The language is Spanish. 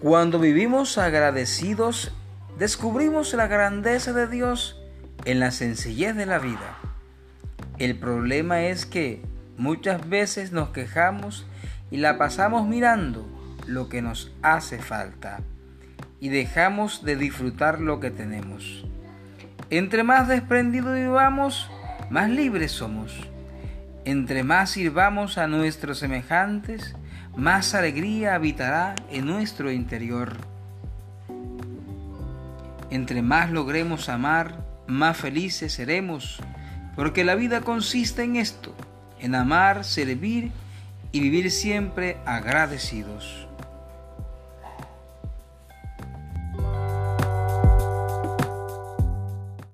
Cuando vivimos agradecidos, descubrimos la grandeza de Dios en la sencillez de la vida. El problema es que muchas veces nos quejamos y la pasamos mirando lo que nos hace falta y dejamos de disfrutar lo que tenemos. Entre más desprendido vivamos, más libres somos. Entre más sirvamos a nuestros semejantes, más alegría habitará en nuestro interior. Entre más logremos amar, más felices seremos, porque la vida consiste en esto, en amar, servir y vivir siempre agradecidos.